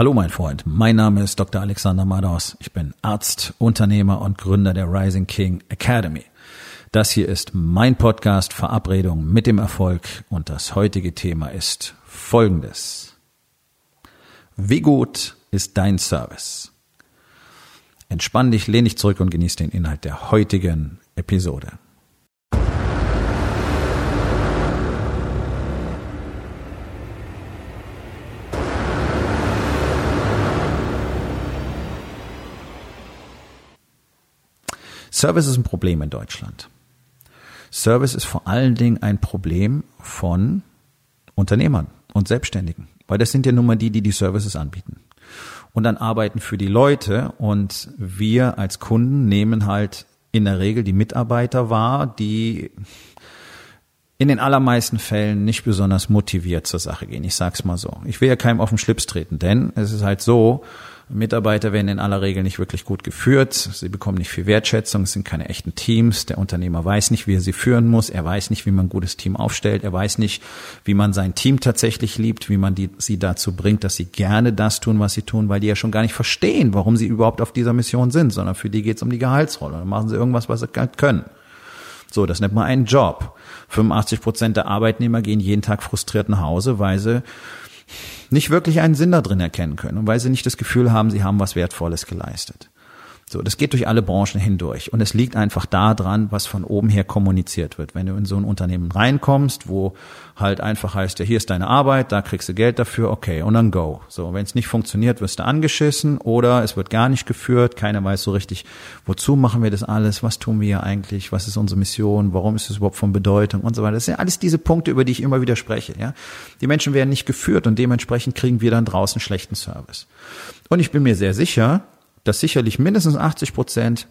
Hallo mein Freund, mein Name ist Dr. Alexander Madaus. Ich bin Arzt, Unternehmer und Gründer der Rising King Academy. Das hier ist mein Podcast Verabredung mit dem Erfolg und das heutige Thema ist folgendes. Wie gut ist dein Service? Entspann dich, lehn dich zurück und genieß den Inhalt der heutigen Episode. Service ist ein Problem in Deutschland. Service ist vor allen Dingen ein Problem von Unternehmern und Selbstständigen, weil das sind ja nun mal die, die die Services anbieten und dann arbeiten für die Leute und wir als Kunden nehmen halt in der Regel die Mitarbeiter wahr, die in den allermeisten Fällen nicht besonders motiviert zur Sache gehen. Ich sag's mal so. Ich will ja keinem auf den Schlips treten, denn es ist halt so, Mitarbeiter werden in aller Regel nicht wirklich gut geführt. Sie bekommen nicht viel Wertschätzung. Es sind keine echten Teams. Der Unternehmer weiß nicht, wie er sie führen muss. Er weiß nicht, wie man ein gutes Team aufstellt. Er weiß nicht, wie man sein Team tatsächlich liebt, wie man die, sie dazu bringt, dass sie gerne das tun, was sie tun, weil die ja schon gar nicht verstehen, warum sie überhaupt auf dieser Mission sind, sondern für die geht es um die Gehaltsrolle. Dann machen sie irgendwas, was sie können. So, das nennt man einen Job. 85 Prozent der Arbeitnehmer gehen jeden Tag frustriert nach Hause, weil sie nicht wirklich einen Sinn da drin erkennen können und weil sie nicht das Gefühl haben, sie haben was Wertvolles geleistet. So, das geht durch alle Branchen hindurch. Und es liegt einfach daran, was von oben her kommuniziert wird. Wenn du in so ein Unternehmen reinkommst, wo halt einfach heißt, ja, hier ist deine Arbeit, da kriegst du Geld dafür, okay, und dann go. So, wenn es nicht funktioniert, wirst du angeschissen oder es wird gar nicht geführt, keiner weiß so richtig, wozu machen wir das alles, was tun wir hier eigentlich, was ist unsere Mission, warum ist es überhaupt von Bedeutung und so weiter. Das sind alles diese Punkte, über die ich immer wieder spreche, ja. Die Menschen werden nicht geführt und dementsprechend kriegen wir dann draußen schlechten Service. Und ich bin mir sehr sicher, dass sicherlich mindestens 80 Prozent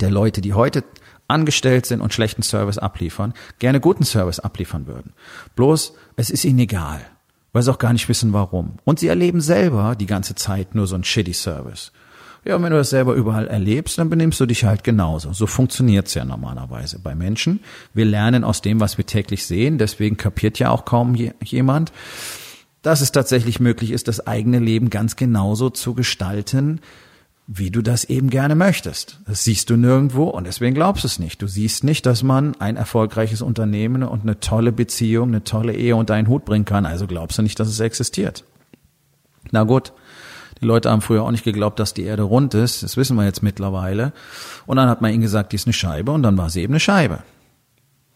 der Leute, die heute angestellt sind und schlechten Service abliefern, gerne guten Service abliefern würden. Bloß, es ist ihnen egal, weil sie auch gar nicht wissen, warum. Und sie erleben selber die ganze Zeit nur so einen shitty Service. Ja, und wenn du das selber überall erlebst, dann benimmst du dich halt genauso. So funktioniert's ja normalerweise bei Menschen. Wir lernen aus dem, was wir täglich sehen, deswegen kapiert ja auch kaum jemand, dass es tatsächlich möglich ist, das eigene Leben ganz genauso zu gestalten, wie du das eben gerne möchtest. Das siehst du nirgendwo und deswegen glaubst du es nicht. Du siehst nicht, dass man ein erfolgreiches Unternehmen und eine tolle Beziehung, eine tolle Ehe unter einen Hut bringen kann. Also glaubst du nicht, dass es existiert. Na gut. Die Leute haben früher auch nicht geglaubt, dass die Erde rund ist. Das wissen wir jetzt mittlerweile. Und dann hat man ihnen gesagt, die ist eine Scheibe und dann war sie eben eine Scheibe.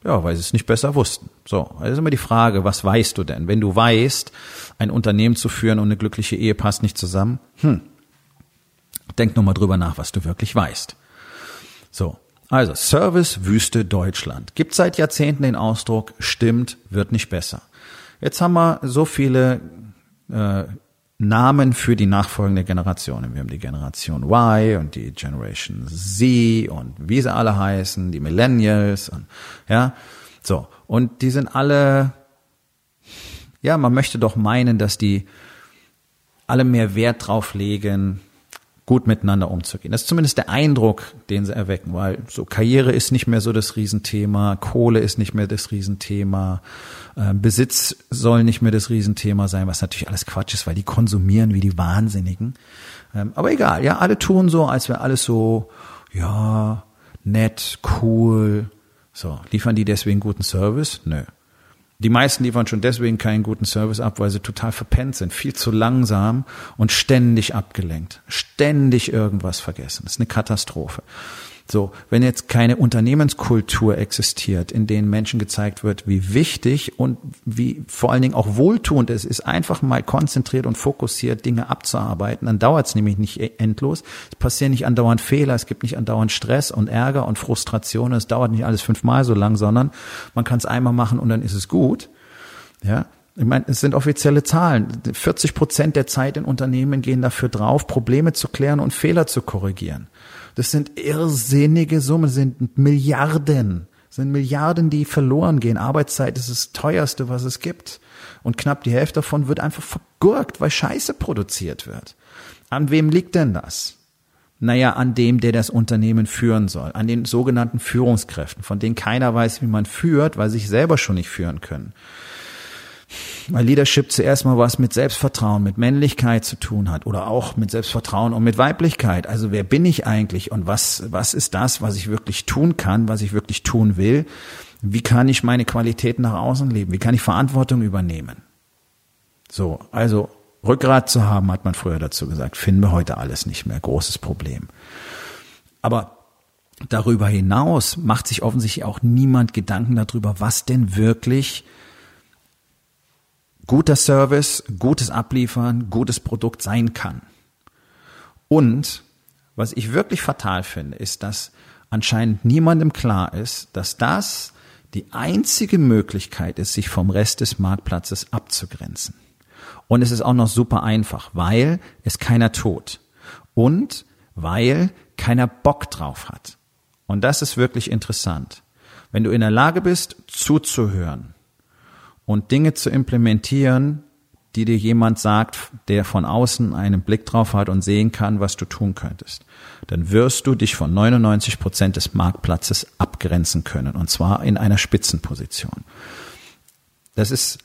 Ja, weil sie es nicht besser wussten. So, also ist immer die Frage, was weißt du denn? Wenn du weißt, ein Unternehmen zu führen und eine glückliche Ehe passt nicht zusammen, hm, Denk nur mal drüber nach, was du wirklich weißt. So. Also, Servicewüste Deutschland. Gibt seit Jahrzehnten den Ausdruck, stimmt, wird nicht besser. Jetzt haben wir so viele äh, Namen für die nachfolgende Generation. Wir haben die Generation Y und die Generation Z und wie sie alle heißen, die Millennials und ja, so. Und die sind alle, ja, man möchte doch meinen, dass die alle mehr Wert drauf legen, gut miteinander umzugehen. Das ist zumindest der Eindruck, den sie erwecken, weil so Karriere ist nicht mehr so das Riesenthema, Kohle ist nicht mehr das Riesenthema, äh, Besitz soll nicht mehr das Riesenthema sein, was natürlich alles Quatsch ist, weil die konsumieren wie die Wahnsinnigen. Ähm, aber egal, ja, alle tun so, als wäre alles so, ja, nett, cool. So, liefern die deswegen guten Service? Nö. Die meisten liefern schon deswegen keinen guten Service ab, weil sie total verpennt sind, viel zu langsam und ständig abgelenkt, ständig irgendwas vergessen. Das ist eine Katastrophe. So, wenn jetzt keine Unternehmenskultur existiert, in denen Menschen gezeigt wird, wie wichtig und wie vor allen Dingen auch wohltuend es ist, einfach mal konzentriert und fokussiert Dinge abzuarbeiten, dann dauert es nämlich nicht e- endlos. Es passieren nicht andauernd Fehler, es gibt nicht andauernd Stress und Ärger und Frustration. Es dauert nicht alles fünfmal so lang, sondern man kann es einmal machen und dann ist es gut. Ja, ich meine, es sind offizielle Zahlen. 40 Prozent der Zeit in Unternehmen gehen dafür drauf, Probleme zu klären und Fehler zu korrigieren. Das sind irrsinnige Summen, sind Milliarden. Sind Milliarden, die verloren gehen. Arbeitszeit ist das teuerste, was es gibt. Und knapp die Hälfte davon wird einfach vergurkt, weil Scheiße produziert wird. An wem liegt denn das? Naja, an dem, der das Unternehmen führen soll, an den sogenannten Führungskräften, von denen keiner weiß, wie man führt, weil sie sich selber schon nicht führen können. Weil Leadership zuerst mal was mit Selbstvertrauen, mit Männlichkeit zu tun hat oder auch mit Selbstvertrauen und mit Weiblichkeit. Also wer bin ich eigentlich und was, was ist das, was ich wirklich tun kann, was ich wirklich tun will? Wie kann ich meine Qualitäten nach außen leben? Wie kann ich Verantwortung übernehmen? So, also Rückgrat zu haben, hat man früher dazu gesagt, finden wir heute alles nicht mehr. Großes Problem. Aber darüber hinaus macht sich offensichtlich auch niemand Gedanken darüber, was denn wirklich guter Service, gutes Abliefern, gutes Produkt sein kann. Und was ich wirklich fatal finde, ist, dass anscheinend niemandem klar ist, dass das die einzige Möglichkeit ist, sich vom Rest des Marktplatzes abzugrenzen. Und es ist auch noch super einfach, weil es keiner tut. Und weil keiner Bock drauf hat. Und das ist wirklich interessant. Wenn du in der Lage bist, zuzuhören, und Dinge zu implementieren, die dir jemand sagt, der von außen einen Blick drauf hat und sehen kann, was du tun könntest, dann wirst du dich von 99 Prozent des Marktplatzes abgrenzen können und zwar in einer Spitzenposition. Das ist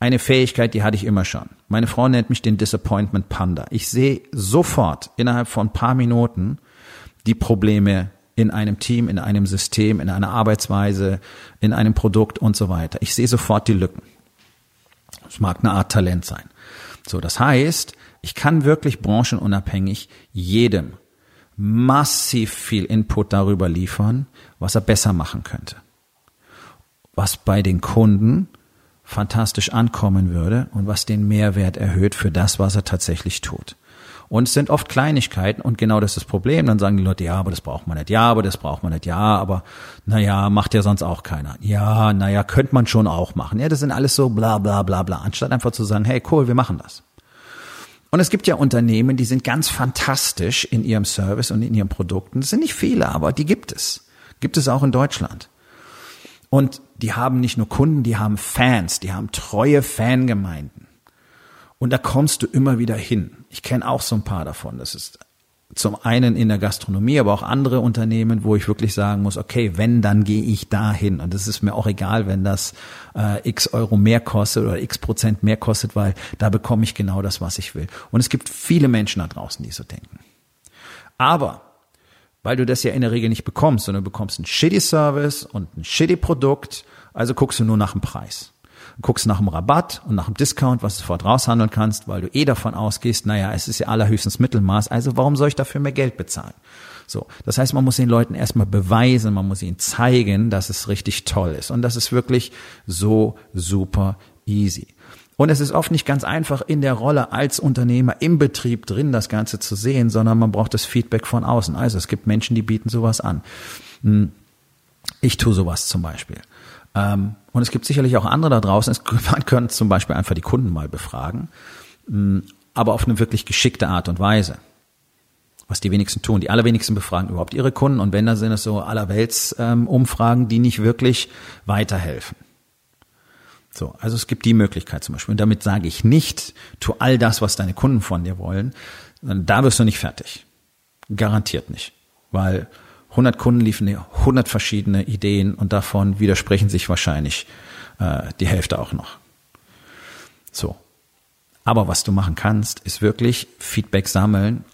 eine Fähigkeit, die hatte ich immer schon. Meine Frau nennt mich den Disappointment Panda. Ich sehe sofort innerhalb von ein paar Minuten die Probleme in einem Team, in einem System, in einer Arbeitsweise, in einem Produkt und so weiter. Ich sehe sofort die Lücken. Es mag eine Art Talent sein. So, das heißt, ich kann wirklich branchenunabhängig jedem massiv viel Input darüber liefern, was er besser machen könnte. Was bei den Kunden fantastisch ankommen würde und was den Mehrwert erhöht für das, was er tatsächlich tut. Und es sind oft Kleinigkeiten und genau das ist das Problem. Dann sagen die Leute, ja, aber das braucht man nicht, ja, aber das braucht man nicht, ja, aber naja, macht ja sonst auch keiner. Ja, naja, könnte man schon auch machen. Ja, das sind alles so bla bla bla bla, anstatt einfach zu sagen, hey, cool, wir machen das. Und es gibt ja Unternehmen, die sind ganz fantastisch in ihrem Service und in ihren Produkten. Das sind nicht viele, aber die gibt es. Gibt es auch in Deutschland. Und die haben nicht nur Kunden, die haben Fans, die haben treue Fangemeinden. Und da kommst du immer wieder hin. Ich kenne auch so ein paar davon. Das ist zum einen in der Gastronomie, aber auch andere Unternehmen, wo ich wirklich sagen muss, okay, wenn, dann gehe ich dahin. Und es ist mir auch egal, wenn das äh, x Euro mehr kostet oder x Prozent mehr kostet, weil da bekomme ich genau das, was ich will. Und es gibt viele Menschen da draußen, die so denken. Aber weil du das ja in der Regel nicht bekommst, sondern du bekommst einen shitty Service und ein shitty Produkt, also guckst du nur nach dem Preis guckst nach dem Rabatt und nach dem Discount, was du sofort raushandeln kannst, weil du eh davon ausgehst, naja, es ist ja allerhöchstens Mittelmaß, also warum soll ich dafür mehr Geld bezahlen? So. Das heißt, man muss den Leuten erstmal beweisen, man muss ihnen zeigen, dass es richtig toll ist. Und das ist wirklich so super easy. Und es ist oft nicht ganz einfach in der Rolle als Unternehmer im Betrieb drin das Ganze zu sehen, sondern man braucht das Feedback von außen. Also es gibt Menschen, die bieten sowas an. Hm. Ich tue sowas zum Beispiel. Ähm, und es gibt sicherlich auch andere da draußen. Man könnte zum Beispiel einfach die Kunden mal befragen, mm, aber auf eine wirklich geschickte Art und Weise. Was die wenigsten tun. Die allerwenigsten befragen überhaupt ihre Kunden und wenn, dann sind es so allerwelts ähm, Umfragen, die nicht wirklich weiterhelfen. So, also es gibt die Möglichkeit zum Beispiel. Und damit sage ich nicht, tu all das, was deine Kunden von dir wollen. Da wirst du nicht fertig. Garantiert nicht. Weil 100 Kunden liefern dir 100 verschiedene Ideen und davon widersprechen sich wahrscheinlich äh, die Hälfte auch noch. So. Aber was du machen kannst, ist wirklich Feedback sammeln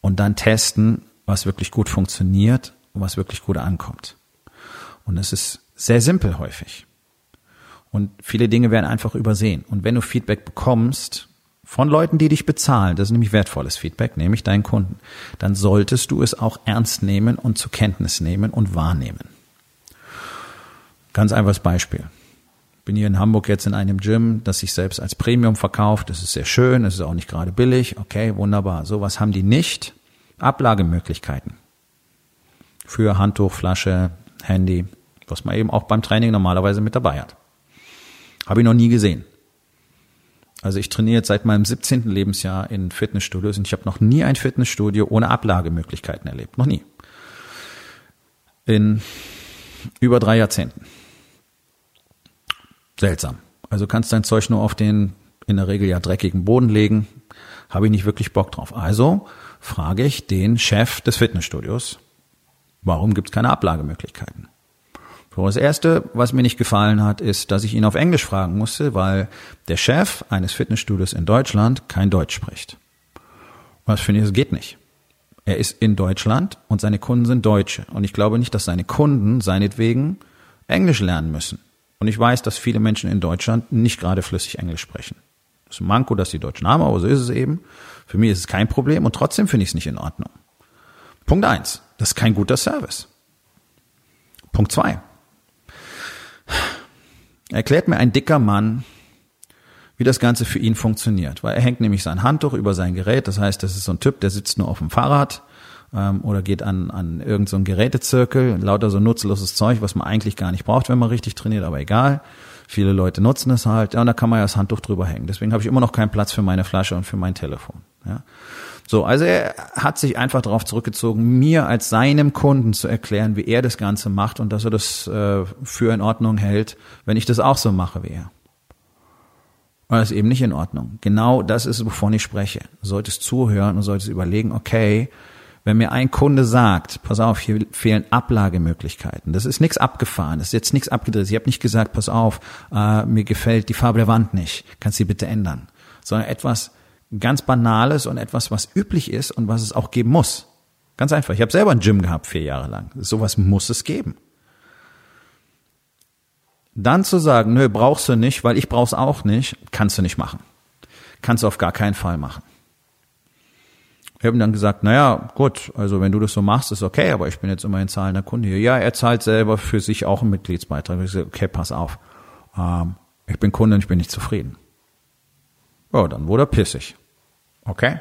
und dann testen, was wirklich gut funktioniert und was wirklich gut ankommt. Und das ist sehr simpel häufig. Und viele Dinge werden einfach übersehen. Und wenn du Feedback bekommst, von Leuten, die dich bezahlen, das ist nämlich wertvolles Feedback, nämlich deinen Kunden, dann solltest du es auch ernst nehmen und zur Kenntnis nehmen und wahrnehmen. Ganz einfaches Beispiel. Bin hier in Hamburg jetzt in einem Gym, das sich selbst als Premium verkauft. Das ist sehr schön, es ist auch nicht gerade billig. Okay, wunderbar. Sowas haben die nicht. Ablagemöglichkeiten. Für Handtuch, Flasche, Handy, was man eben auch beim Training normalerweise mit dabei hat. Habe ich noch nie gesehen. Also ich trainiere jetzt seit meinem 17. Lebensjahr in Fitnessstudios und ich habe noch nie ein Fitnessstudio ohne Ablagemöglichkeiten erlebt. Noch nie. In über drei Jahrzehnten. Seltsam. Also kannst dein Zeug nur auf den in der Regel ja dreckigen Boden legen. Habe ich nicht wirklich Bock drauf. Also frage ich den Chef des Fitnessstudios, warum gibt es keine Ablagemöglichkeiten? So, das erste, was mir nicht gefallen hat, ist, dass ich ihn auf Englisch fragen musste, weil der Chef eines Fitnessstudios in Deutschland kein Deutsch spricht. Was finde ich, das geht nicht. Er ist in Deutschland und seine Kunden sind Deutsche. Und ich glaube nicht, dass seine Kunden seinetwegen Englisch lernen müssen. Und ich weiß, dass viele Menschen in Deutschland nicht gerade flüssig Englisch sprechen. Das ist ein Manko, dass die Deutschen haben, aber so ist es eben. Für mich ist es kein Problem und trotzdem finde ich es nicht in Ordnung. Punkt eins, das ist kein guter Service. Punkt zwei, erklärt mir ein dicker Mann, wie das Ganze für ihn funktioniert. Weil er hängt nämlich sein Handtuch über sein Gerät. Das heißt, das ist so ein Typ, der sitzt nur auf dem Fahrrad ähm, oder geht an, an irgendeinen so Gerätezirkel, lauter so nutzloses Zeug, was man eigentlich gar nicht braucht, wenn man richtig trainiert, aber egal. Viele Leute nutzen es halt, ja, und da kann man ja das Handtuch drüber hängen. Deswegen habe ich immer noch keinen Platz für meine Flasche und für mein Telefon. Ja. So, also er hat sich einfach darauf zurückgezogen, mir als seinem Kunden zu erklären, wie er das Ganze macht und dass er das äh, für in Ordnung hält, wenn ich das auch so mache wie er. Und das ist eben nicht in Ordnung. Genau das ist, wovon ich spreche. Du solltest zuhören und solltest überlegen, okay, wenn mir ein Kunde sagt, pass auf, hier fehlen Ablagemöglichkeiten, das ist nichts abgefahren, das ist jetzt nichts abgedreht. Ich habe nicht gesagt, pass auf, äh, mir gefällt die Farbe der Wand nicht, kannst sie bitte ändern, sondern etwas ganz Banales und etwas, was üblich ist und was es auch geben muss. Ganz einfach. Ich habe selber ein Gym gehabt vier Jahre lang. Sowas muss es geben. Dann zu sagen, nö, brauchst du nicht, weil ich brauch's auch nicht, kannst du nicht machen. Kannst du auf gar keinen Fall machen. Wir haben dann gesagt, naja, gut, also wenn du das so machst, ist okay, aber ich bin jetzt immerhin zahlender Kunde hier. Ja, er zahlt selber für sich auch einen Mitgliedsbeitrag. Ich gesagt, okay, pass auf. Ähm, ich bin Kunde und ich bin nicht zufrieden. Ja, dann wurde er pissig. Okay?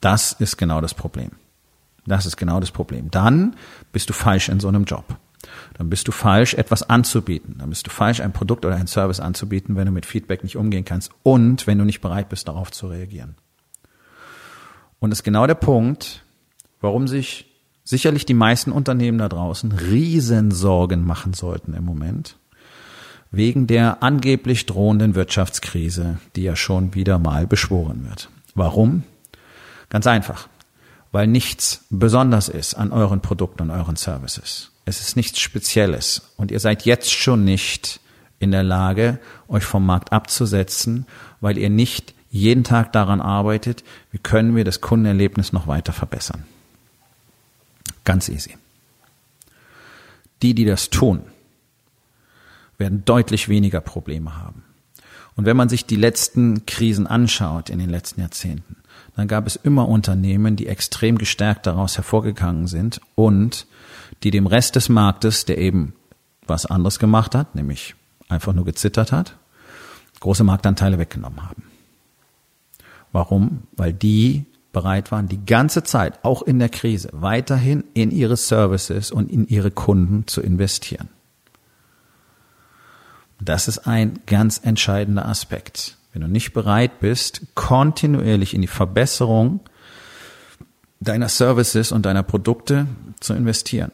Das ist genau das Problem. Das ist genau das Problem. Dann bist du falsch in so einem Job dann bist du falsch, etwas anzubieten. Dann bist du falsch, ein Produkt oder ein Service anzubieten, wenn du mit Feedback nicht umgehen kannst und wenn du nicht bereit bist, darauf zu reagieren. Und das ist genau der Punkt, warum sich sicherlich die meisten Unternehmen da draußen Riesensorgen machen sollten im Moment, wegen der angeblich drohenden Wirtschaftskrise, die ja schon wieder mal beschworen wird. Warum? Ganz einfach, weil nichts besonders ist an euren Produkten und euren Services. Es ist nichts Spezielles. Und ihr seid jetzt schon nicht in der Lage, euch vom Markt abzusetzen, weil ihr nicht jeden Tag daran arbeitet, wie können wir das Kundenerlebnis noch weiter verbessern. Ganz easy. Die, die das tun, werden deutlich weniger Probleme haben. Und wenn man sich die letzten Krisen anschaut in den letzten Jahrzehnten, dann gab es immer Unternehmen, die extrem gestärkt daraus hervorgegangen sind und die dem Rest des Marktes, der eben was anderes gemacht hat, nämlich einfach nur gezittert hat, große Marktanteile weggenommen haben. Warum? Weil die bereit waren, die ganze Zeit, auch in der Krise, weiterhin in ihre Services und in ihre Kunden zu investieren. Das ist ein ganz entscheidender Aspekt. Wenn du nicht bereit bist, kontinuierlich in die Verbesserung deiner Services und deiner Produkte zu investieren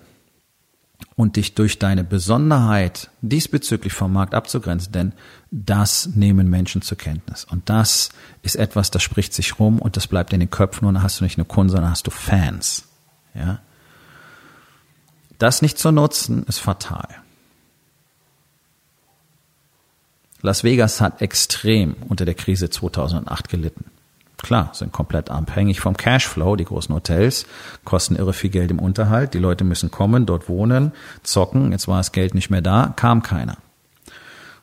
und dich durch deine Besonderheit diesbezüglich vom Markt abzugrenzen, denn das nehmen Menschen zur Kenntnis. Und das ist etwas, das spricht sich rum und das bleibt in den Köpfen und dann hast du nicht nur Kunden, sondern hast du Fans. Ja? Das nicht zu nutzen, ist fatal. Las Vegas hat extrem unter der Krise 2008 gelitten. Klar, sind komplett abhängig vom Cashflow. Die großen Hotels kosten irre viel Geld im Unterhalt. Die Leute müssen kommen, dort wohnen, zocken. Jetzt war das Geld nicht mehr da, kam keiner.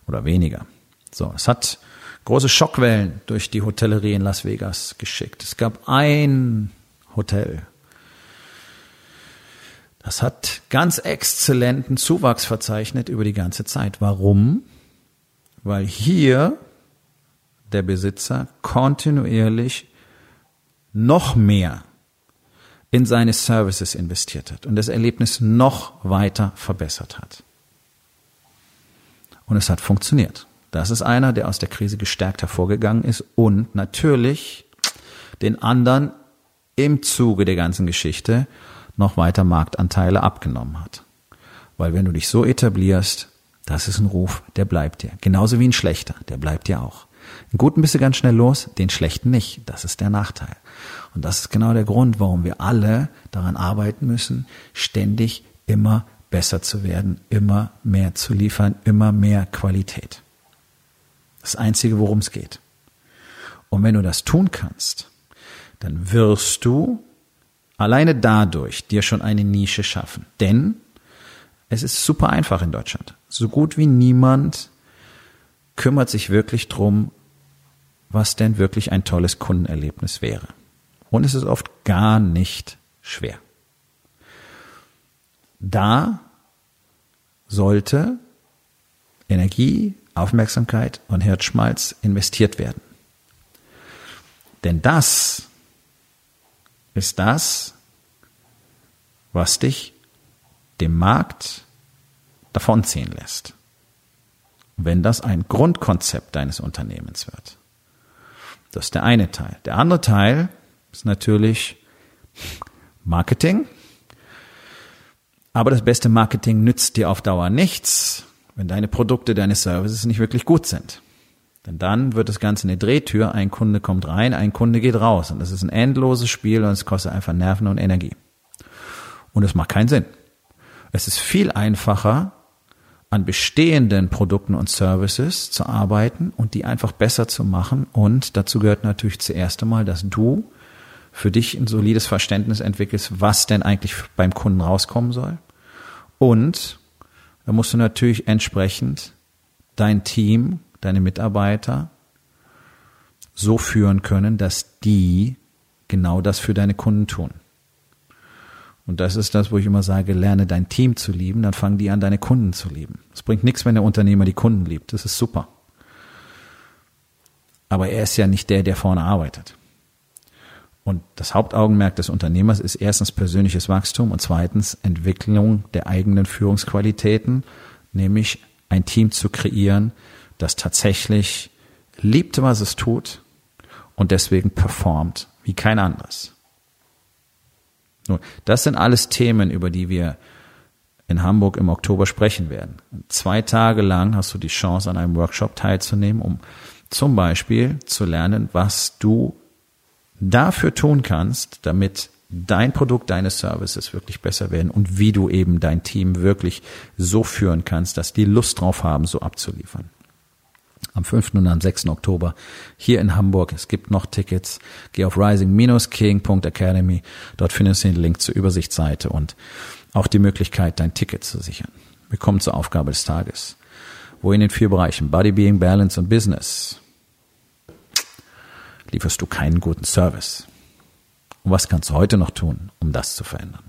Oder weniger. So, es hat große Schockwellen durch die Hotellerie in Las Vegas geschickt. Es gab ein Hotel. Das hat ganz exzellenten Zuwachs verzeichnet über die ganze Zeit. Warum? Weil hier der Besitzer kontinuierlich noch mehr in seine Services investiert hat und das Erlebnis noch weiter verbessert hat. Und es hat funktioniert. Das ist einer, der aus der Krise gestärkt hervorgegangen ist und natürlich den anderen im Zuge der ganzen Geschichte noch weiter Marktanteile abgenommen hat. Weil wenn du dich so etablierst, das ist ein Ruf, der bleibt dir. Genauso wie ein schlechter, der bleibt dir auch. Den guten bist du ganz schnell los, den schlechten nicht. Das ist der Nachteil. Und das ist genau der Grund, warum wir alle daran arbeiten müssen, ständig immer besser zu werden, immer mehr zu liefern, immer mehr Qualität. Das Einzige, worum es geht. Und wenn du das tun kannst, dann wirst du alleine dadurch dir schon eine Nische schaffen. Denn es ist super einfach in Deutschland. So gut wie niemand kümmert sich wirklich drum, was denn wirklich ein tolles Kundenerlebnis wäre. Und es ist oft gar nicht schwer. Da sollte Energie, Aufmerksamkeit und Herzschmalz investiert werden. Denn das ist das, was dich dem Markt davonziehen lässt. Wenn das ein Grundkonzept deines Unternehmens wird. Das ist der eine Teil. Der andere Teil ist natürlich Marketing. Aber das beste Marketing nützt dir auf Dauer nichts, wenn deine Produkte, deine Services nicht wirklich gut sind. Denn dann wird das Ganze eine Drehtür, ein Kunde kommt rein, ein Kunde geht raus. Und das ist ein endloses Spiel und es kostet einfach Nerven und Energie. Und es macht keinen Sinn. Es ist viel einfacher, an bestehenden Produkten und Services zu arbeiten und die einfach besser zu machen. Und dazu gehört natürlich zuerst einmal, dass du für dich ein solides Verständnis entwickelst, was denn eigentlich beim Kunden rauskommen soll. Und da musst du natürlich entsprechend dein Team, deine Mitarbeiter so führen können, dass die genau das für deine Kunden tun. Und das ist das, wo ich immer sage, lerne dein Team zu lieben, dann fangen die an, deine Kunden zu lieben. Es bringt nichts, wenn der Unternehmer die Kunden liebt. Das ist super. Aber er ist ja nicht der, der vorne arbeitet. Und das Hauptaugenmerk des Unternehmers ist erstens persönliches Wachstum und zweitens Entwicklung der eigenen Führungsqualitäten, nämlich ein Team zu kreieren, das tatsächlich liebt, was es tut und deswegen performt wie kein anderes. Nun, das sind alles Themen, über die wir in Hamburg im Oktober sprechen werden. Zwei Tage lang hast du die Chance, an einem Workshop teilzunehmen, um zum Beispiel zu lernen, was du dafür tun kannst, damit dein Produkt, deine Services wirklich besser werden und wie du eben dein Team wirklich so führen kannst, dass die Lust drauf haben, so abzuliefern. Am 5. und am 6. Oktober hier in Hamburg. Es gibt noch Tickets. Geh auf rising-king.academy. Dort findest du den Link zur Übersichtsseite und auch die Möglichkeit, dein Ticket zu sichern. Wir kommen zur Aufgabe des Tages. Wo in den vier Bereichen Body, Being, Balance und Business lieferst du keinen guten Service. Und was kannst du heute noch tun, um das zu verändern?